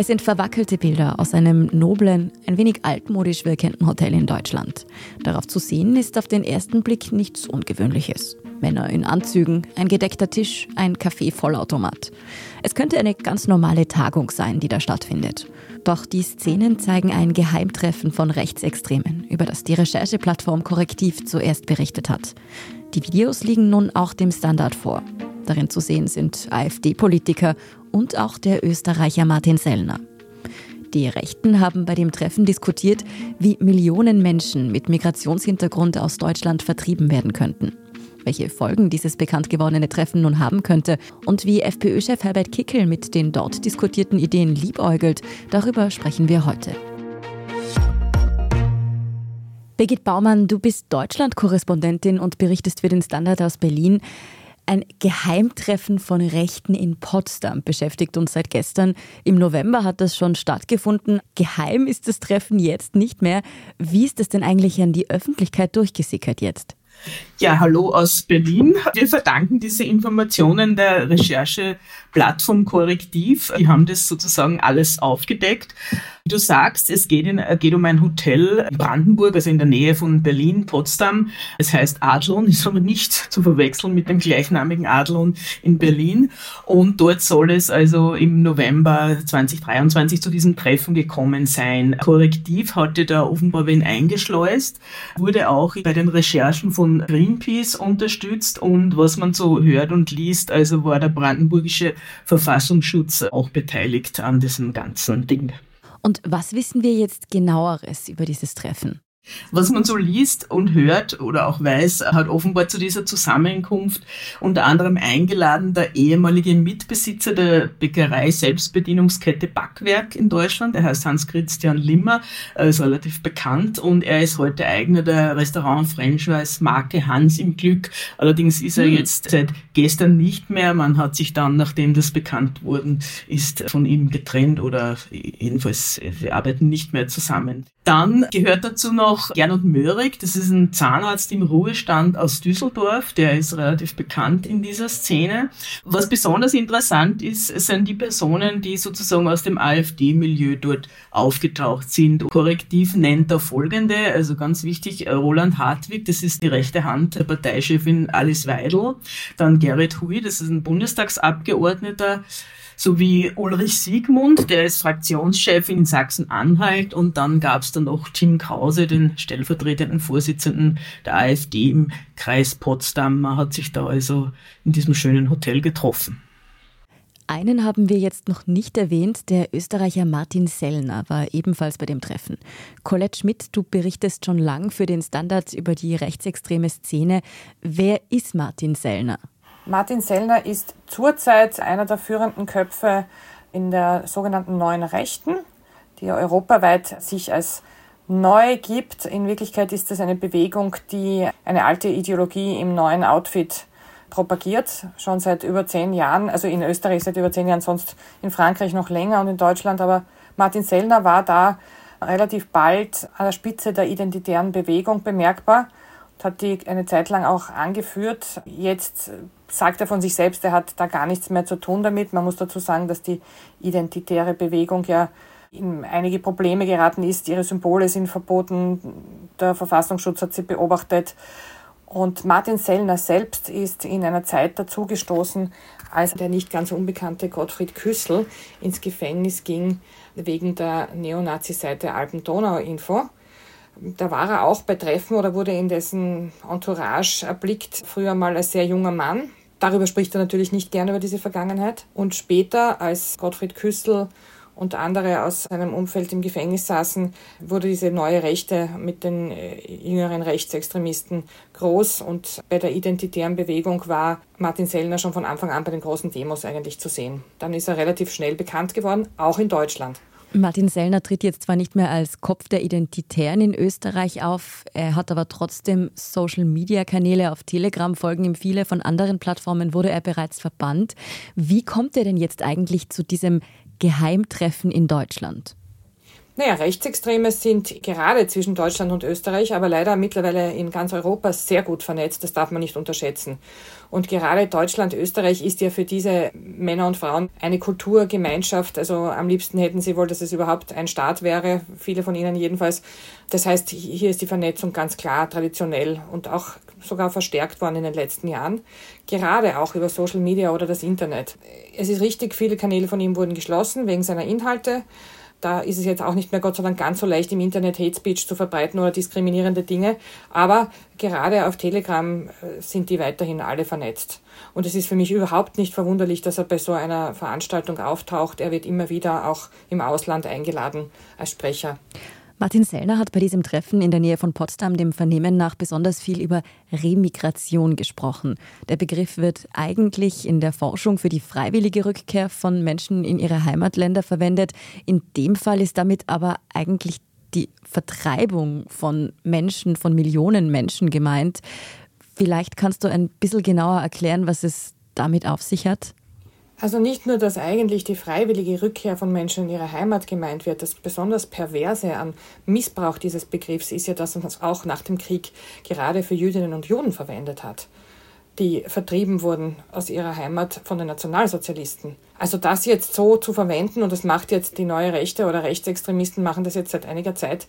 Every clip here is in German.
Es sind verwackelte Bilder aus einem noblen, ein wenig altmodisch wirkenden Hotel in Deutschland. Darauf zu sehen ist auf den ersten Blick nichts Ungewöhnliches. Männer in Anzügen, ein gedeckter Tisch, ein Kaffee-Vollautomat. Es könnte eine ganz normale Tagung sein, die da stattfindet. Doch die Szenen zeigen ein Geheimtreffen von Rechtsextremen, über das die Rechercheplattform Korrektiv zuerst berichtet hat. Die Videos liegen nun auch dem Standard vor. Darin zu sehen sind AfD-Politiker und auch der Österreicher Martin Sellner. Die Rechten haben bei dem Treffen diskutiert, wie Millionen Menschen mit Migrationshintergrund aus Deutschland vertrieben werden könnten. Welche Folgen dieses bekannt gewordene Treffen nun haben könnte und wie FPÖ-Chef Herbert Kickel mit den dort diskutierten Ideen liebäugelt, darüber sprechen wir heute. Birgit Baumann, du bist Deutschland-Korrespondentin und berichtest für den Standard aus Berlin. Ein Geheimtreffen von Rechten in Potsdam beschäftigt uns seit gestern. Im November hat das schon stattgefunden. Geheim ist das Treffen jetzt nicht mehr. Wie ist es denn eigentlich an die Öffentlichkeit durchgesickert jetzt? Ja, hallo aus Berlin. Wir verdanken diese Informationen der Rechercheplattform Korrektiv. Die haben das sozusagen alles aufgedeckt. Wie du sagst, es geht, in, geht um ein Hotel in Brandenburg, also in der Nähe von Berlin, Potsdam. Es heißt Adlon, ist aber nicht zu verwechseln mit dem gleichnamigen Adlon in Berlin. Und dort soll es also im November 2023 zu diesem Treffen gekommen sein. Korrektiv hatte da offenbar wen eingeschleust, wurde auch bei den Recherchen von Greenpeace unterstützt und was man so hört und liest, also war der brandenburgische Verfassungsschutz auch beteiligt an diesem ganzen Ding. Und was wissen wir jetzt genaueres über dieses Treffen? Was man so liest und hört oder auch weiß, hat offenbar zu dieser Zusammenkunft unter anderem eingeladen der ehemalige Mitbesitzer der Bäckerei Selbstbedienungskette Backwerk in Deutschland. Er heißt Hans-Christian Limmer, er ist relativ bekannt und er ist heute Eigner der Restaurant-Franchise-Marke Hans im Glück. Allerdings ist er hm. jetzt seit gestern nicht mehr. Man hat sich dann, nachdem das bekannt worden ist, von ihm getrennt oder jedenfalls, wir arbeiten nicht mehr zusammen. Dann gehört dazu noch Gernot Möhrig, das ist ein Zahnarzt im Ruhestand aus Düsseldorf, der ist relativ bekannt in dieser Szene. Was besonders interessant ist, sind die Personen, die sozusagen aus dem AfD-Milieu dort aufgetaucht sind. Korrektiv nennt er folgende, also ganz wichtig, Roland Hartwig, das ist die rechte Hand der Parteichefin Alice Weidel, dann Gerrit Hui, das ist ein Bundestagsabgeordneter, sowie Ulrich Siegmund, der ist Fraktionschef in Sachsen-Anhalt und dann gab es dann noch Tim Krause, den stellvertretenden Vorsitzenden der AfD im Kreis Potsdam. Man hat sich da also in diesem schönen Hotel getroffen. Einen haben wir jetzt noch nicht erwähnt. Der Österreicher Martin Sellner war ebenfalls bei dem Treffen. Colette Schmidt, du berichtest schon lang für den Standard über die rechtsextreme Szene. Wer ist Martin Sellner? Martin Sellner ist zurzeit einer der führenden Köpfe in der sogenannten Neuen Rechten, die europaweit sich als neu gibt. In Wirklichkeit ist es eine Bewegung, die eine alte Ideologie im neuen Outfit propagiert, schon seit über zehn Jahren, also in Österreich seit über zehn Jahren, sonst in Frankreich noch länger und in Deutschland. Aber Martin Sellner war da relativ bald an der Spitze der identitären Bewegung bemerkbar hat die eine Zeit lang auch angeführt. Jetzt sagt er von sich selbst, er hat da gar nichts mehr zu tun damit. Man muss dazu sagen, dass die identitäre Bewegung ja in einige Probleme geraten ist. Ihre Symbole sind verboten. Der Verfassungsschutz hat sie beobachtet. Und Martin Sellner selbst ist in einer Zeit dazugestoßen, als der nicht ganz unbekannte Gottfried Küssel ins Gefängnis ging wegen der Neonazi-Seite Alpen-Donau-Info. Da war er auch bei Treffen oder wurde in dessen Entourage erblickt, früher mal als sehr junger Mann. Darüber spricht er natürlich nicht gerne über diese Vergangenheit. Und später, als Gottfried Küssel und andere aus seinem Umfeld im Gefängnis saßen, wurde diese neue Rechte mit den äh, jüngeren Rechtsextremisten groß. Und bei der identitären Bewegung war Martin Sellner schon von Anfang an bei den großen Demos eigentlich zu sehen. Dann ist er relativ schnell bekannt geworden, auch in Deutschland. Martin Sellner tritt jetzt zwar nicht mehr als Kopf der Identitären in Österreich auf, er hat aber trotzdem Social-Media-Kanäle auf Telegram, folgen ihm viele, von anderen Plattformen wurde er bereits verbannt. Wie kommt er denn jetzt eigentlich zu diesem Geheimtreffen in Deutschland? Naja, Rechtsextreme sind gerade zwischen Deutschland und Österreich, aber leider mittlerweile in ganz Europa sehr gut vernetzt. Das darf man nicht unterschätzen. Und gerade Deutschland, Österreich ist ja für diese Männer und Frauen eine Kulturgemeinschaft. Also am liebsten hätten sie wohl, dass es überhaupt ein Staat wäre. Viele von ihnen jedenfalls. Das heißt, hier ist die Vernetzung ganz klar traditionell und auch sogar verstärkt worden in den letzten Jahren. Gerade auch über Social Media oder das Internet. Es ist richtig, viele Kanäle von ihm wurden geschlossen wegen seiner Inhalte. Da ist es jetzt auch nicht mehr Gott sei Dank ganz so leicht, im Internet Hate Speech zu verbreiten oder diskriminierende Dinge. Aber gerade auf Telegram äh, sind die weiterhin alle vernetzt. Und es ist für mich überhaupt nicht verwunderlich, dass er bei so einer Veranstaltung auftaucht. Er wird immer wieder auch im Ausland eingeladen als Sprecher. Martin Sellner hat bei diesem Treffen in der Nähe von Potsdam dem Vernehmen nach besonders viel über Remigration gesprochen. Der Begriff wird eigentlich in der Forschung für die freiwillige Rückkehr von Menschen in ihre Heimatländer verwendet. In dem Fall ist damit aber eigentlich die Vertreibung von Menschen, von Millionen Menschen gemeint. Vielleicht kannst du ein bisschen genauer erklären, was es damit auf sich hat? Also nicht nur, dass eigentlich die freiwillige Rückkehr von Menschen in ihre Heimat gemeint wird, das besonders Perverse an Missbrauch dieses Begriffs ist ja, dass man es auch nach dem Krieg gerade für Jüdinnen und Juden verwendet hat, die vertrieben wurden aus ihrer Heimat von den Nationalsozialisten. Also das jetzt so zu verwenden, und das macht jetzt die neue Rechte oder Rechtsextremisten machen das jetzt seit einiger Zeit,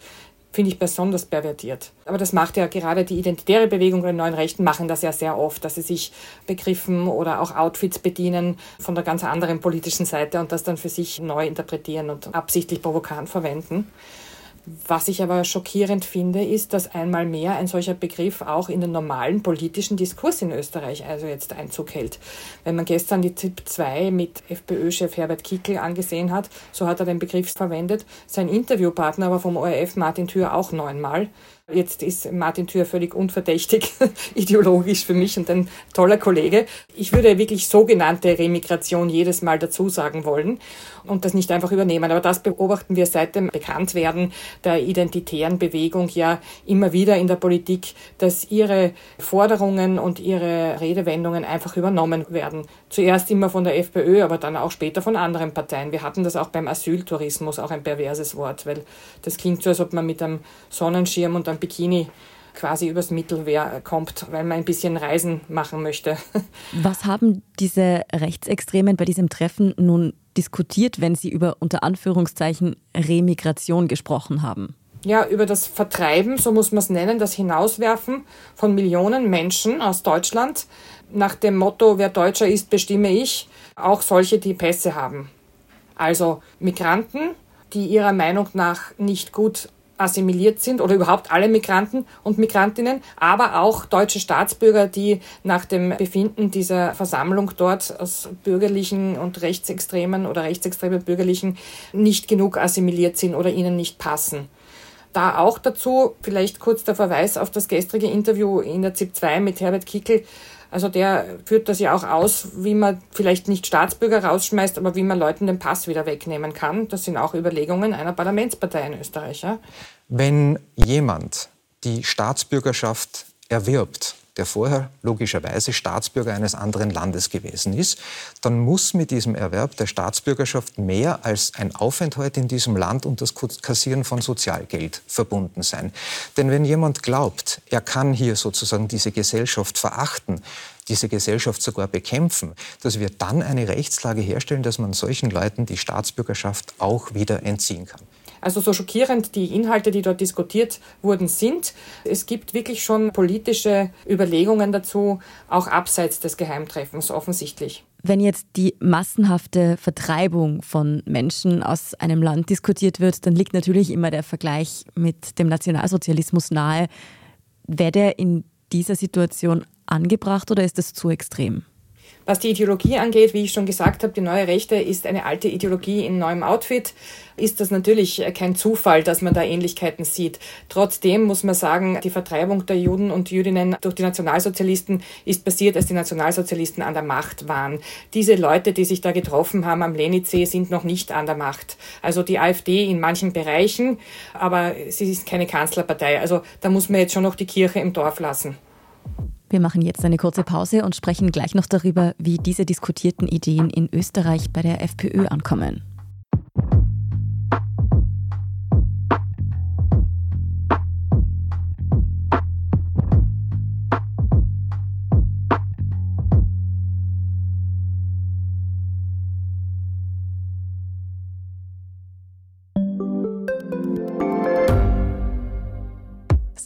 finde ich besonders pervertiert. Aber das macht ja gerade die identitäre Bewegung der neuen Rechten machen das ja sehr oft, dass sie sich Begriffen oder auch Outfits bedienen von der ganz anderen politischen Seite und das dann für sich neu interpretieren und absichtlich provokant verwenden. Was ich aber schockierend finde, ist, dass einmal mehr ein solcher Begriff auch in den normalen politischen Diskurs in Österreich also jetzt Einzug hält. Wenn man gestern die ZIP 2 mit FPÖ-Chef Herbert Kickel angesehen hat, so hat er den Begriff verwendet. Sein Interviewpartner aber vom ORF, Martin Thür, auch neunmal. Jetzt ist Martin Thür völlig unverdächtig ideologisch für mich und ein toller Kollege. Ich würde wirklich sogenannte Remigration jedes Mal dazu sagen wollen und das nicht einfach übernehmen. Aber das beobachten wir seit dem Bekanntwerden der identitären Bewegung ja immer wieder in der Politik, dass ihre Forderungen und ihre Redewendungen einfach übernommen werden. Zuerst immer von der FPÖ, aber dann auch später von anderen Parteien. Wir hatten das auch beim Asyltourismus, auch ein perverses Wort, weil das klingt so, als ob man mit einem Sonnenschirm und einem Bikini quasi übers Mittelmeer kommt, weil man ein bisschen Reisen machen möchte. Was haben diese Rechtsextremen bei diesem Treffen nun diskutiert, wenn sie über unter Anführungszeichen Remigration gesprochen haben? Ja, über das Vertreiben, so muss man es nennen, das Hinauswerfen von Millionen Menschen aus Deutschland nach dem Motto, wer Deutscher ist, bestimme ich, auch solche, die Pässe haben. Also Migranten, die ihrer Meinung nach nicht gut assimiliert sind oder überhaupt alle Migranten und Migrantinnen, aber auch deutsche Staatsbürger, die nach dem Befinden dieser Versammlung dort aus bürgerlichen und rechtsextremen oder rechtsextremen bürgerlichen nicht genug assimiliert sind oder ihnen nicht passen. Da auch dazu vielleicht kurz der Verweis auf das gestrige Interview in der ZIP 2 mit Herbert Kickel, also der führt das ja auch aus, wie man vielleicht nicht Staatsbürger rausschmeißt, aber wie man Leuten den Pass wieder wegnehmen kann. Das sind auch Überlegungen einer Parlamentspartei in Österreich. Ja? Wenn jemand die Staatsbürgerschaft erwirbt, der vorher logischerweise Staatsbürger eines anderen Landes gewesen ist, dann muss mit diesem Erwerb der Staatsbürgerschaft mehr als ein Aufenthalt in diesem Land und das Kassieren von Sozialgeld verbunden sein. Denn wenn jemand glaubt, er kann hier sozusagen diese Gesellschaft verachten, diese Gesellschaft sogar bekämpfen, dass wir dann eine Rechtslage herstellen, dass man solchen Leuten die Staatsbürgerschaft auch wieder entziehen kann. Also so schockierend die Inhalte, die dort diskutiert wurden, sind. Es gibt wirklich schon politische Überlegungen dazu, auch abseits des Geheimtreffens offensichtlich. Wenn jetzt die massenhafte Vertreibung von Menschen aus einem Land diskutiert wird, dann liegt natürlich immer der Vergleich mit dem Nationalsozialismus nahe. Wäre der in dieser Situation angebracht oder ist das zu extrem? Was die Ideologie angeht, wie ich schon gesagt habe, die neue Rechte ist eine alte Ideologie in neuem Outfit, ist das natürlich kein Zufall, dass man da Ähnlichkeiten sieht. Trotzdem muss man sagen, die Vertreibung der Juden und Jüdinnen durch die Nationalsozialisten ist passiert, als die Nationalsozialisten an der Macht waren. Diese Leute, die sich da getroffen haben am Lenitzsee, sind noch nicht an der Macht. Also die AfD in manchen Bereichen, aber sie ist keine Kanzlerpartei. Also da muss man jetzt schon noch die Kirche im Dorf lassen. Wir machen jetzt eine kurze Pause und sprechen gleich noch darüber, wie diese diskutierten Ideen in Österreich bei der FPÖ ankommen.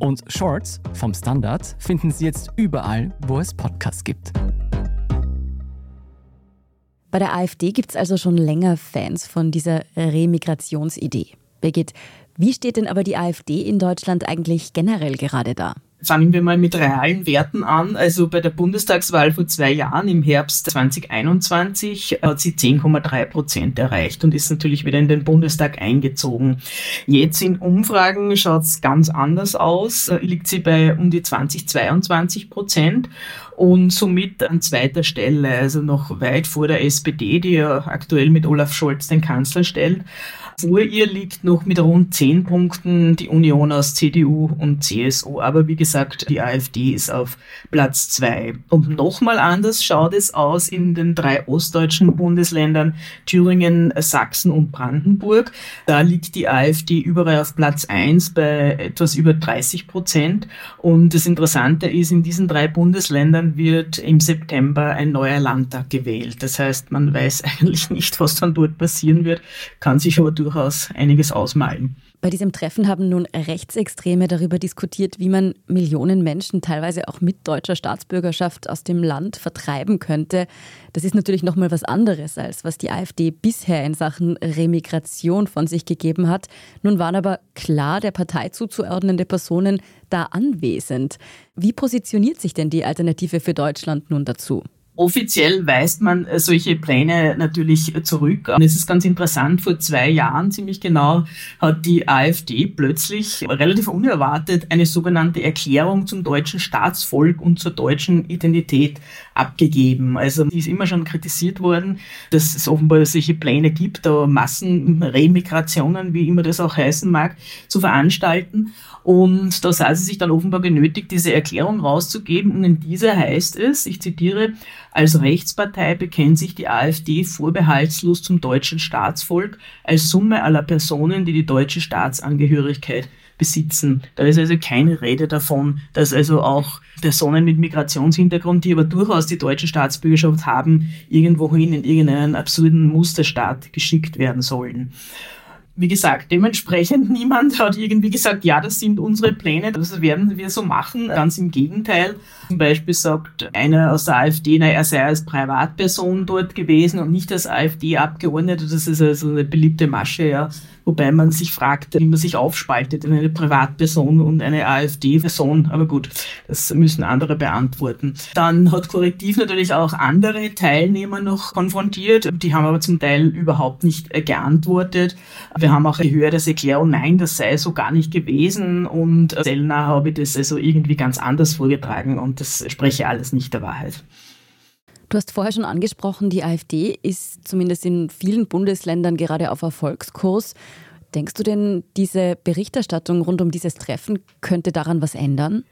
Und Shorts vom Standard finden Sie jetzt überall, wo es Podcasts gibt. Bei der AfD gibt es also schon länger Fans von dieser Remigrationsidee. Birgit, wie steht denn aber die AfD in Deutschland eigentlich generell gerade da? Fangen wir mal mit realen Werten an. Also bei der Bundestagswahl vor zwei Jahren im Herbst 2021 hat sie 10,3 Prozent erreicht und ist natürlich wieder in den Bundestag eingezogen. Jetzt in Umfragen schaut es ganz anders aus. Liegt sie bei um die 20, 22 Prozent und somit an zweiter Stelle, also noch weit vor der SPD, die ja aktuell mit Olaf Scholz den Kanzler stellt. Vor ihr liegt noch mit rund 10 Punkten die Union aus CDU und CSU. Aber wie gesagt, die AfD ist auf Platz 2. Und nochmal anders schaut es aus in den drei ostdeutschen Bundesländern Thüringen, Sachsen und Brandenburg. Da liegt die AfD überall auf Platz 1 bei etwas über 30 Prozent. Und das Interessante ist, in diesen drei Bundesländern wird im September ein neuer Landtag gewählt. Das heißt, man weiß eigentlich nicht, was dann dort passieren wird, kann sich aber durch durchaus einiges ausmalen. Bei diesem Treffen haben nun Rechtsextreme darüber diskutiert, wie man Millionen Menschen, teilweise auch mit deutscher Staatsbürgerschaft, aus dem Land vertreiben könnte. Das ist natürlich nochmal was anderes, als was die AfD bisher in Sachen Remigration von sich gegeben hat. Nun waren aber klar der Partei zuzuordnende Personen da anwesend. Wie positioniert sich denn die Alternative für Deutschland nun dazu? Offiziell weist man äh, solche Pläne natürlich zurück. Und es ist ganz interessant, vor zwei Jahren ziemlich genau hat die AfD plötzlich relativ unerwartet eine sogenannte Erklärung zum deutschen Staatsvolk und zur deutschen Identität abgegeben. Also die ist immer schon kritisiert worden, dass es offenbar solche Pläne gibt, da Massenremigrationen, wie immer das auch heißen mag, zu veranstalten. Und da sah sie sich dann offenbar genötigt, diese Erklärung rauszugeben. Und in dieser heißt es, ich zitiere, als Rechtspartei bekennt sich die AfD vorbehaltslos zum deutschen Staatsvolk als Summe aller Personen, die die deutsche Staatsangehörigkeit besitzen. Da ist also keine Rede davon, dass also auch Personen mit Migrationshintergrund, die aber durchaus die deutsche Staatsbürgerschaft haben, irgendwohin in irgendeinen absurden Musterstaat geschickt werden sollen wie gesagt, dementsprechend niemand hat irgendwie gesagt, ja, das sind unsere Pläne, das werden wir so machen. Ganz im Gegenteil. Zum Beispiel sagt einer aus der AfD, na, er sei als Privatperson dort gewesen und nicht als AfD-Abgeordneter. Das ist also eine beliebte Masche, ja. Wobei man sich fragt, wie man sich aufspaltet in eine Privatperson und eine AfD-Person. Aber gut, das müssen andere beantworten. Dann hat Korrektiv natürlich auch andere Teilnehmer noch konfrontiert. Die haben aber zum Teil überhaupt nicht geantwortet. Wir haben auch gehört, dass Erklärung, nein, das sei so gar nicht gewesen. Und Sellner habe ich das also irgendwie ganz anders vorgetragen und das spreche alles nicht der Wahrheit. Du hast vorher schon angesprochen, die AfD ist zumindest in vielen Bundesländern gerade auf Erfolgskurs. Denkst du denn, diese Berichterstattung rund um dieses Treffen könnte daran was ändern?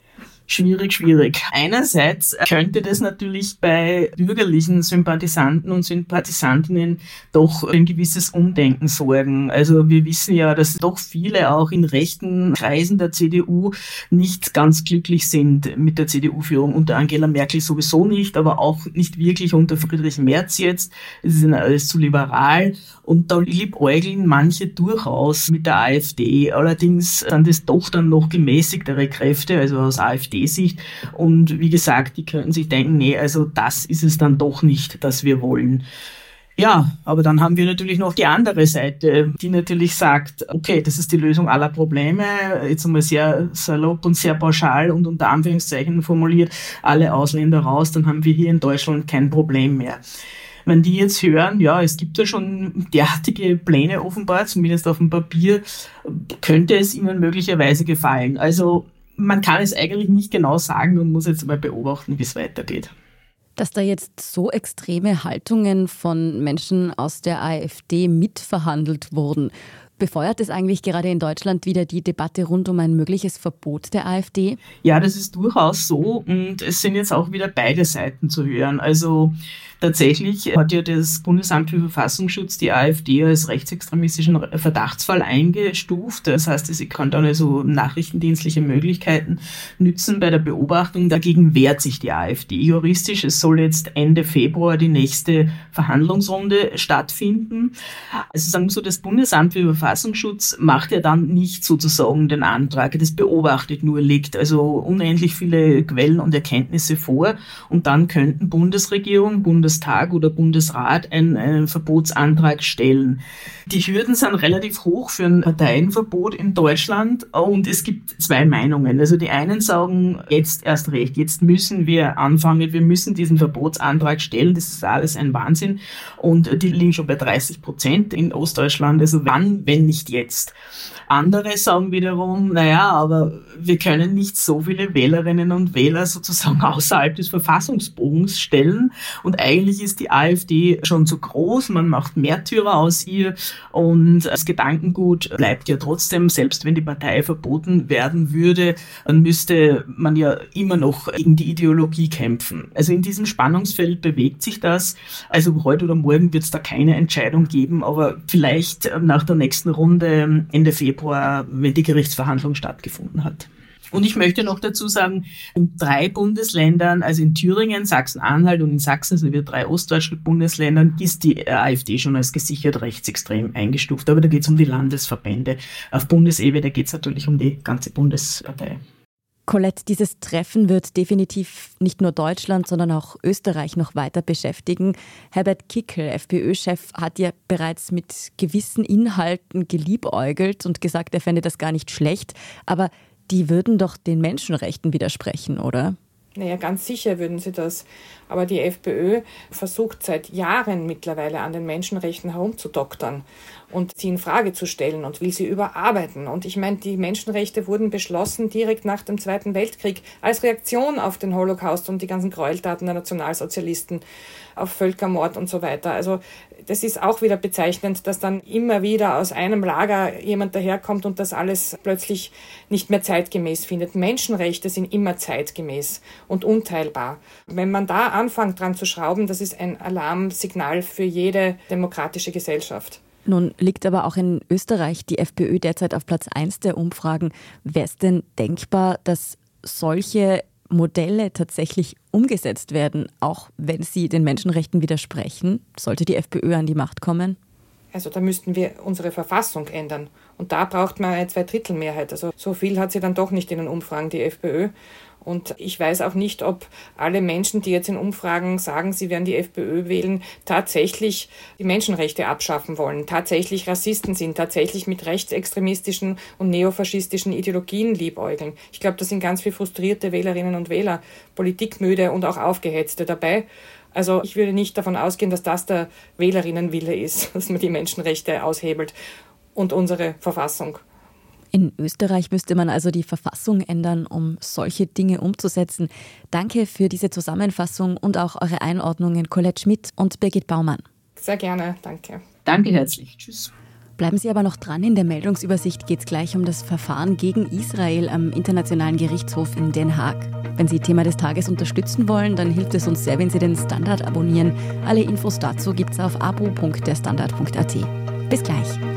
Schwierig, schwierig. Einerseits könnte das natürlich bei bürgerlichen Sympathisanten und Sympathisantinnen doch ein gewisses Umdenken sorgen. Also wir wissen ja, dass doch viele auch in rechten Kreisen der CDU nicht ganz glücklich sind mit der CDU-Führung. Unter Angela Merkel sowieso nicht, aber auch nicht wirklich unter Friedrich Merz jetzt. Es ist ihnen alles zu liberal. Und da liebäugeln manche durchaus mit der AfD. Allerdings sind es doch dann noch gemäßigtere Kräfte, also aus AfD-Sicht. Und wie gesagt, die könnten sich denken, nee, also das ist es dann doch nicht, das wir wollen. Ja, aber dann haben wir natürlich noch die andere Seite, die natürlich sagt, okay, das ist die Lösung aller Probleme, jetzt einmal sehr salopp und sehr pauschal und unter Anführungszeichen formuliert, alle Ausländer raus, dann haben wir hier in Deutschland kein Problem mehr. Wenn die jetzt hören, ja, es gibt ja schon derartige Pläne offenbar, zumindest auf dem Papier, könnte es ihnen möglicherweise gefallen. Also man kann es eigentlich nicht genau sagen und muss jetzt mal beobachten, wie es weitergeht. Dass da jetzt so extreme Haltungen von Menschen aus der AfD mitverhandelt wurden, Befeuert es eigentlich gerade in Deutschland wieder die Debatte rund um ein mögliches Verbot der AfD? Ja, das ist durchaus so und es sind jetzt auch wieder beide Seiten zu hören. Also Tatsächlich hat ja das Bundesamt für Verfassungsschutz die AfD als rechtsextremistischen Verdachtsfall eingestuft. Das heißt, sie kann dann also nachrichtendienstliche Möglichkeiten nützen bei der Beobachtung. Dagegen wehrt sich die AfD juristisch. Es soll jetzt Ende Februar die nächste Verhandlungsrunde stattfinden. Also sagen wir so, das Bundesamt für Verfassungsschutz macht ja dann nicht sozusagen den Antrag. Das beobachtet nur, legt also unendlich viele Quellen und Erkenntnisse vor und dann könnten Bundesregierung, Bundes Bundestag oder Bundesrat einen, einen Verbotsantrag stellen. Die Hürden sind relativ hoch für ein Parteienverbot in Deutschland und es gibt zwei Meinungen. Also die einen sagen, jetzt erst recht, jetzt müssen wir anfangen, wir müssen diesen Verbotsantrag stellen, das ist alles ein Wahnsinn und die liegen schon bei 30 Prozent in Ostdeutschland. Also wann, wenn nicht jetzt? Andere sagen wiederum, naja, aber wir können nicht so viele Wählerinnen und Wähler sozusagen außerhalb des Verfassungsbogens stellen. Und eigentlich ist die AfD schon zu groß, man macht Märtyrer aus ihr und das Gedankengut bleibt ja trotzdem, selbst wenn die Partei verboten werden würde, dann müsste man ja immer noch gegen die Ideologie kämpfen. Also in diesem Spannungsfeld bewegt sich das. Also heute oder morgen wird es da keine Entscheidung geben, aber vielleicht nach der nächsten Runde Ende Februar, wenn die Gerichtsverhandlung stattgefunden hat. Und ich möchte noch dazu sagen, in drei Bundesländern, also in Thüringen, Sachsen-Anhalt und in Sachsen, also wir drei ostdeutschen Bundesländern, ist die AfD schon als gesichert rechtsextrem eingestuft. Aber da geht es um die Landesverbände. Auf Bundesebene geht es natürlich um die ganze Bundespartei. Colette, dieses Treffen wird definitiv nicht nur Deutschland, sondern auch Österreich noch weiter beschäftigen. Herbert Kickel, FPÖ-Chef, hat ja bereits mit gewissen Inhalten geliebäugelt und gesagt, er fände das gar nicht schlecht. Aber die würden doch den Menschenrechten widersprechen, oder? Naja, ganz sicher würden sie das. Aber die FPÖ versucht seit Jahren mittlerweile an den Menschenrechten herumzudoktern und sie in Frage zu stellen und will sie überarbeiten. Und ich meine, die Menschenrechte wurden beschlossen direkt nach dem Zweiten Weltkrieg als Reaktion auf den Holocaust und die ganzen Gräueltaten der Nationalsozialisten, auf Völkermord und so weiter. Also das ist auch wieder bezeichnend, dass dann immer wieder aus einem Lager jemand daherkommt und das alles plötzlich nicht mehr zeitgemäß findet. Menschenrechte sind immer zeitgemäß und unteilbar. Wenn man da anfängt dran zu schrauben, das ist ein Alarmsignal für jede demokratische Gesellschaft. Nun liegt aber auch in Österreich die FPÖ derzeit auf Platz 1 der Umfragen. Wäre es denn denkbar, dass solche Modelle tatsächlich umgesetzt werden, auch wenn sie den Menschenrechten widersprechen? Sollte die FPÖ an die Macht kommen? Also da müssten wir unsere Verfassung ändern. Und da braucht man eine Zweidrittelmehrheit. Also so viel hat sie dann doch nicht in den Umfragen, die FPÖ. Und ich weiß auch nicht, ob alle Menschen, die jetzt in Umfragen sagen, sie werden die FPÖ wählen, tatsächlich die Menschenrechte abschaffen wollen, tatsächlich Rassisten sind, tatsächlich mit rechtsextremistischen und neofaschistischen Ideologien liebäugeln. Ich glaube, da sind ganz viele frustrierte Wählerinnen und Wähler, politikmüde und auch aufgehetzte dabei. Also ich würde nicht davon ausgehen, dass das der Wählerinnenwille ist, dass man die Menschenrechte aushebelt und unsere Verfassung. In Österreich müsste man also die Verfassung ändern, um solche Dinge umzusetzen. Danke für diese Zusammenfassung und auch eure Einordnungen, Colette Schmidt und Birgit Baumann. Sehr gerne, danke. Danke herzlich. Tschüss. Bleiben Sie aber noch dran. In der Meldungsübersicht geht es gleich um das Verfahren gegen Israel am Internationalen Gerichtshof in Den Haag. Wenn Sie Thema des Tages unterstützen wollen, dann hilft es uns sehr, wenn Sie den Standard abonnieren. Alle Infos dazu gibt es auf abo.derstandard.at. Bis gleich.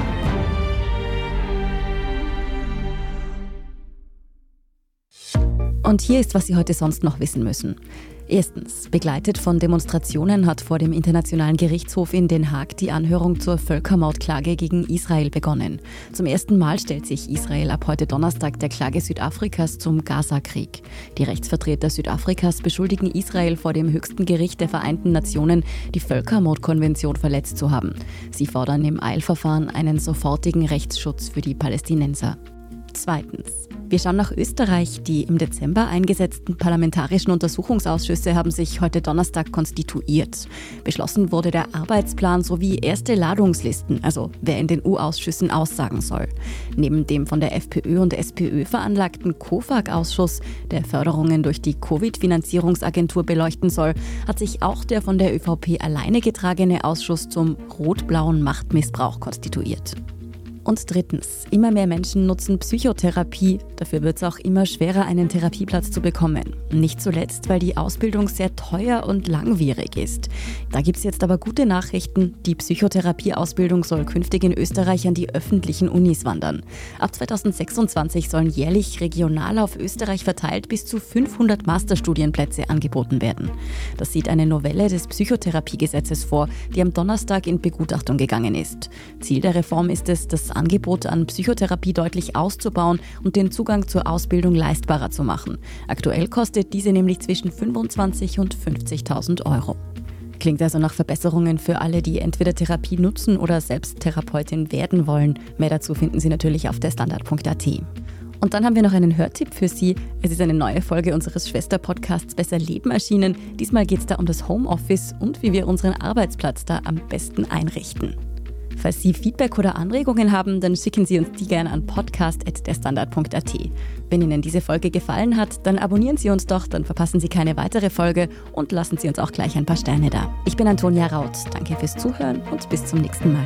Und hier ist, was Sie heute sonst noch wissen müssen. Erstens. Begleitet von Demonstrationen hat vor dem Internationalen Gerichtshof in Den Haag die Anhörung zur Völkermordklage gegen Israel begonnen. Zum ersten Mal stellt sich Israel ab heute Donnerstag der Klage Südafrikas zum Gaza-Krieg. Die Rechtsvertreter Südafrikas beschuldigen Israel vor dem höchsten Gericht der Vereinten Nationen, die Völkermordkonvention verletzt zu haben. Sie fordern im Eilverfahren einen sofortigen Rechtsschutz für die Palästinenser. Zweitens. Wir schauen nach Österreich. Die im Dezember eingesetzten parlamentarischen Untersuchungsausschüsse haben sich heute Donnerstag konstituiert. Beschlossen wurde der Arbeitsplan sowie erste Ladungslisten, also wer in den U-Ausschüssen aussagen soll. Neben dem von der FPÖ und SPÖ veranlagten COFAG-Ausschuss, der Förderungen durch die Covid-Finanzierungsagentur beleuchten soll, hat sich auch der von der ÖVP alleine getragene Ausschuss zum rot-blauen Machtmissbrauch konstituiert. Und drittens, immer mehr Menschen nutzen Psychotherapie. Dafür wird es auch immer schwerer, einen Therapieplatz zu bekommen. Nicht zuletzt, weil die Ausbildung sehr teuer und langwierig ist. Da gibt es jetzt aber gute Nachrichten. Die Psychotherapieausbildung soll künftig in Österreich an die öffentlichen Unis wandern. Ab 2026 sollen jährlich regional auf Österreich verteilt bis zu 500 Masterstudienplätze angeboten werden. Das sieht eine Novelle des Psychotherapiegesetzes vor, die am Donnerstag in Begutachtung gegangen ist. Ziel der Reform ist es, dass Angebot an Psychotherapie deutlich auszubauen und den Zugang zur Ausbildung leistbarer zu machen. Aktuell kostet diese nämlich zwischen 25 und 50.000 Euro. Klingt also nach Verbesserungen für alle, die entweder Therapie nutzen oder selbst Therapeutin werden wollen. Mehr dazu finden Sie natürlich auf derstandard.at. Und dann haben wir noch einen Hörtipp für Sie. Es ist eine neue Folge unseres Schwesterpodcasts Besser Leben erschienen. Diesmal geht es da um das Homeoffice und wie wir unseren Arbeitsplatz da am besten einrichten. Falls Sie Feedback oder Anregungen haben, dann schicken Sie uns die gerne an podcast.derstandard.at. Wenn Ihnen diese Folge gefallen hat, dann abonnieren Sie uns doch, dann verpassen Sie keine weitere Folge und lassen Sie uns auch gleich ein paar Sterne da. Ich bin Antonia Raut. Danke fürs Zuhören und bis zum nächsten Mal.